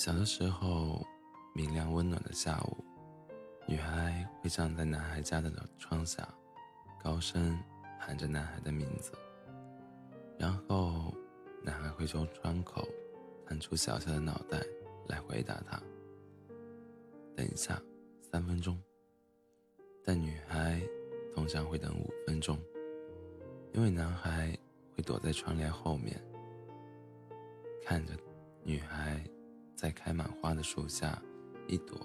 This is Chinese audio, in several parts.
小的时候，明亮温暖的下午，女孩会站在男孩家的窗下，高声喊着男孩的名字。然后，男孩会从窗口探出小小的脑袋来回答她：“等一下，三分钟。”但女孩通常会等五分钟，因为男孩会躲在窗帘后面，看着女孩。在开满花的树下，一朵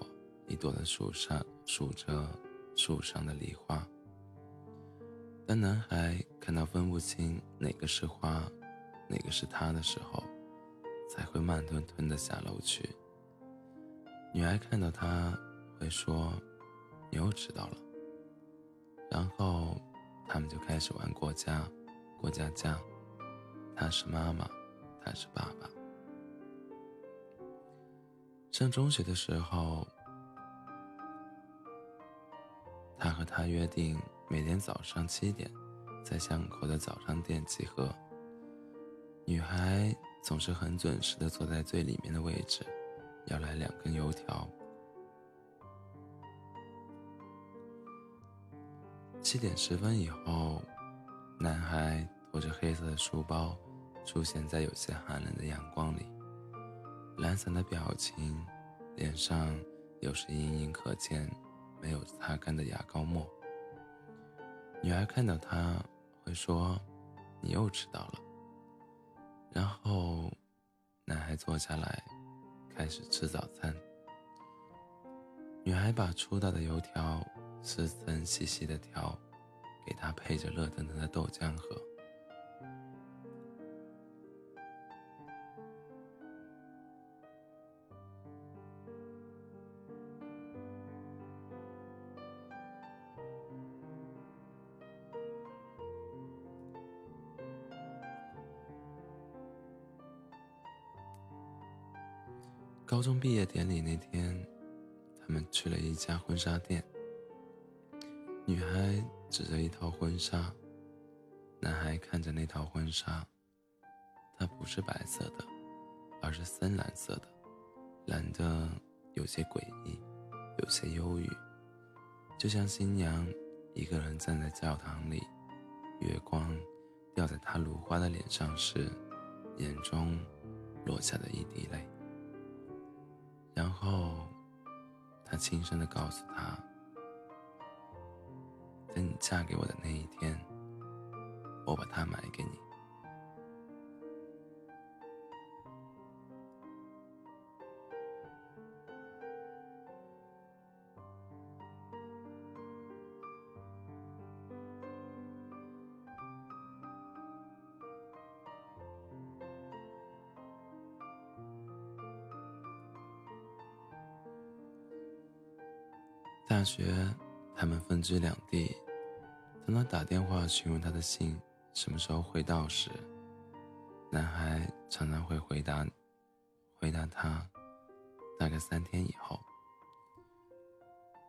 一朵的数上数着树上的梨花。当男孩看到分不清哪个是花，哪个是他的时候，才会慢吞吞的下楼去。女孩看到他，会说：“你又迟到了。”然后他们就开始玩过家，过家家。他是妈妈，他是爸爸。上中学的时候，他和她约定每天早上七点，在巷口的早餐店集合。女孩总是很准时的坐在最里面的位置，要来两根油条。七点十分以后，男孩拖着黑色的书包，出现在有些寒冷的阳光里。懒散的表情，脸上有时隐隐可见没有擦干的牙膏沫。女孩看到他，会说：“你又迟到了。”然后，男孩坐下来，开始吃早餐。女孩把粗大的油条四层细细的条，给他配着热腾腾的豆浆喝。高中毕业典礼那天，他们去了一家婚纱店。女孩指着一套婚纱，男孩看着那套婚纱，它不是白色的，而是深蓝色的，蓝的有些诡异，有些忧郁，就像新娘一个人站在教堂里，月光掉在她如花的脸上时，眼中落下的一滴泪。然后，他轻声的告诉他：“在你嫁给我的那一天，我把它买给你。”大学，他们分居两地。当他打电话询问他的信什么时候会到时，男孩常常会回答：“回答他，大概三天以后。”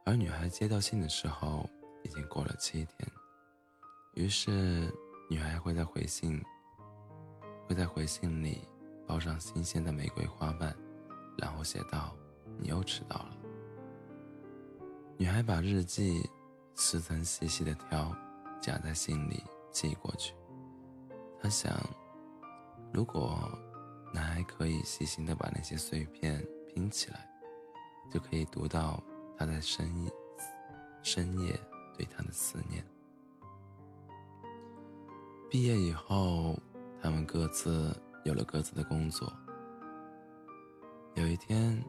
而女孩接到信的时候，已经过了七天。于是，女孩会在回信，会在回信里包上新鲜的玫瑰花瓣，然后写道：“你又迟到了。”女孩把日记撕成细细的条，夹在信里寄过去。她想，如果男孩可以细心的把那些碎片拼起来，就可以读到他在深夜深夜对她的思念。毕业以后，他们各自有了各自的工作。有一天，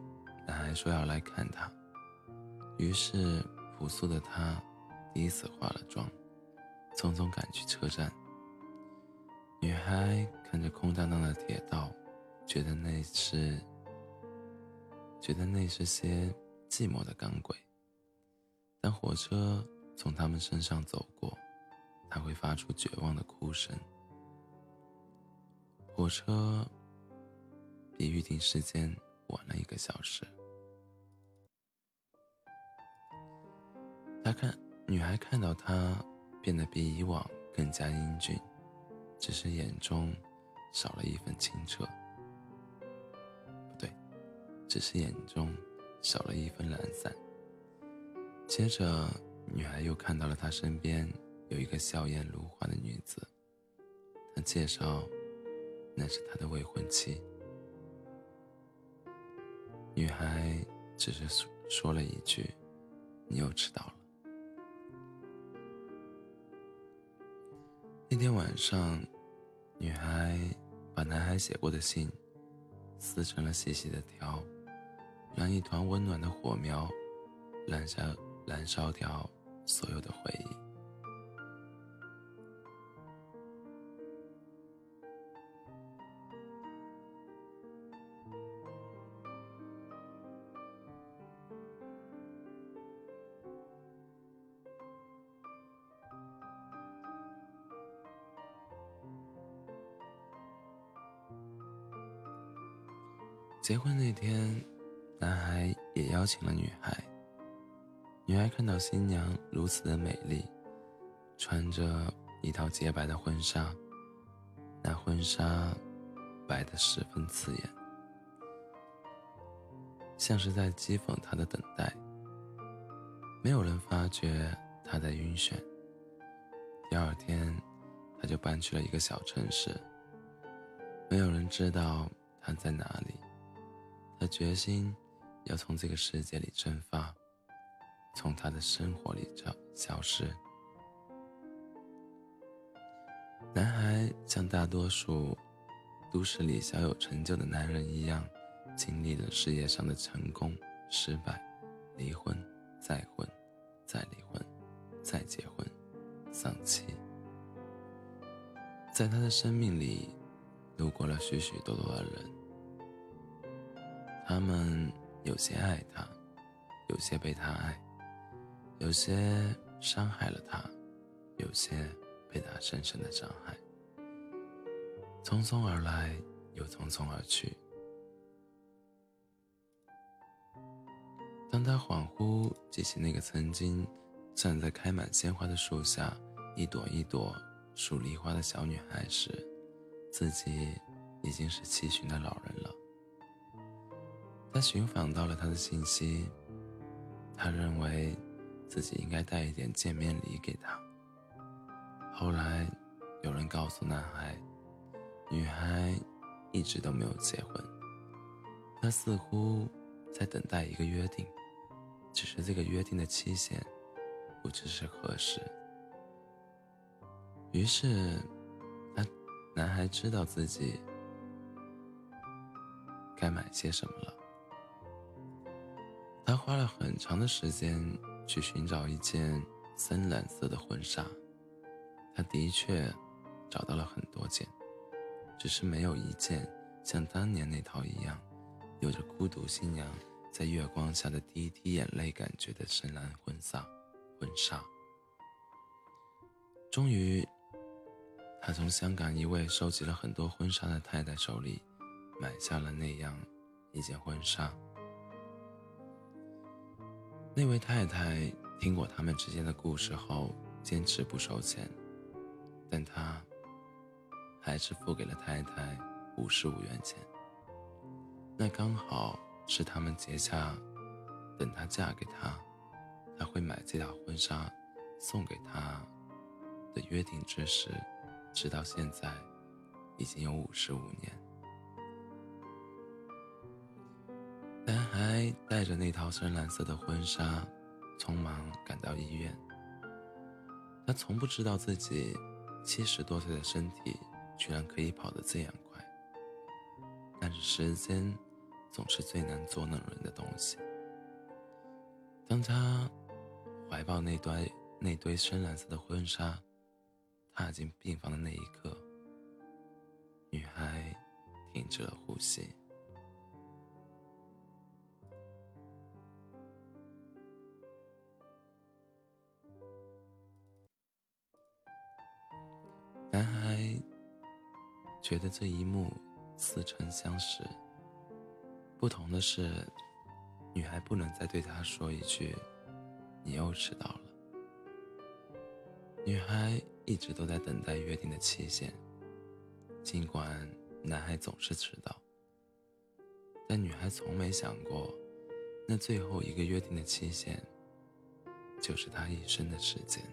男孩说要来看她。于是，朴素的他第一次化了妆，匆匆赶去车站。女孩看着空荡荡的铁道，觉得那是，觉得那是些寂寞的钢轨。当火车从他们身上走过，他会发出绝望的哭声。火车比预定时间晚了一个小时。他看女孩看到他变得比以往更加英俊，只是眼中少了一份清澈。不对，只是眼中少了一分懒散。接着，女孩又看到了他身边有一个笑颜如花的女子，她介绍那是他的未婚妻。女孩只是说说了一句：“你又迟到了。”那天晚上，女孩把男孩写过的信撕成了细细的条，让一团温暖的火苗燃烧燃烧掉所有的回忆。结婚那天，男孩也邀请了女孩。女孩看到新娘如此的美丽，穿着一套洁白的婚纱，那婚纱白得十分刺眼，像是在讥讽她的等待。没有人发觉她在晕眩。第二天，她就搬去了一个小城市，没有人知道她在哪里。他决心要从这个世界里蒸发，从他的生活里消消失。男孩像大多数都市里小有成就的男人一样，经历了事业上的成功、失败、离婚、再婚、再离婚、再结婚、丧妻。在他的生命里，路过了许许多多的人。他们有些爱他，有些被他爱，有些伤害了他，有些被他深深的伤害。匆匆而来，又匆匆而去。当他恍惚记起那个曾经站在开满鲜花的树下，一朵一朵数梨花的小女孩时，自己已经是七旬的老人了。他寻访到了他的信息，他认为自己应该带一点见面礼给他。后来，有人告诉男孩，女孩一直都没有结婚，他似乎在等待一个约定，只是这个约定的期限不知是何时。于是，他男孩知道自己该买些什么了。他花了很长的时间去寻找一件深蓝色的婚纱，他的确找到了很多件，只是没有一件像当年那套一样，有着孤独新娘在月光下的第一滴眼泪感觉的深蓝婚纱。婚纱。终于，他从香港一位收集了很多婚纱的太太手里，买下了那样一件婚纱。那位太太听过他们之间的故事后，坚持不收钱，但他还是付给了太太五十五元钱。那刚好是他们结下，等她嫁给他，他会买这套婚纱送给她的约定之时。直到现在，已经有五十五年。男孩带着那套深蓝色的婚纱，匆忙赶到医院。他从不知道自己七十多岁的身体居然可以跑得这样快。但是时间总是最难捉弄人的东西。当他怀抱那堆那堆深蓝色的婚纱，踏进病房的那一刻，女孩停止了呼吸。觉得这一幕似曾相识。不同的是，女孩不能再对他说一句“你又迟到了”。女孩一直都在等待约定的期限，尽管男孩总是迟到。但女孩从没想过，那最后一个约定的期限，就是她一生的时间。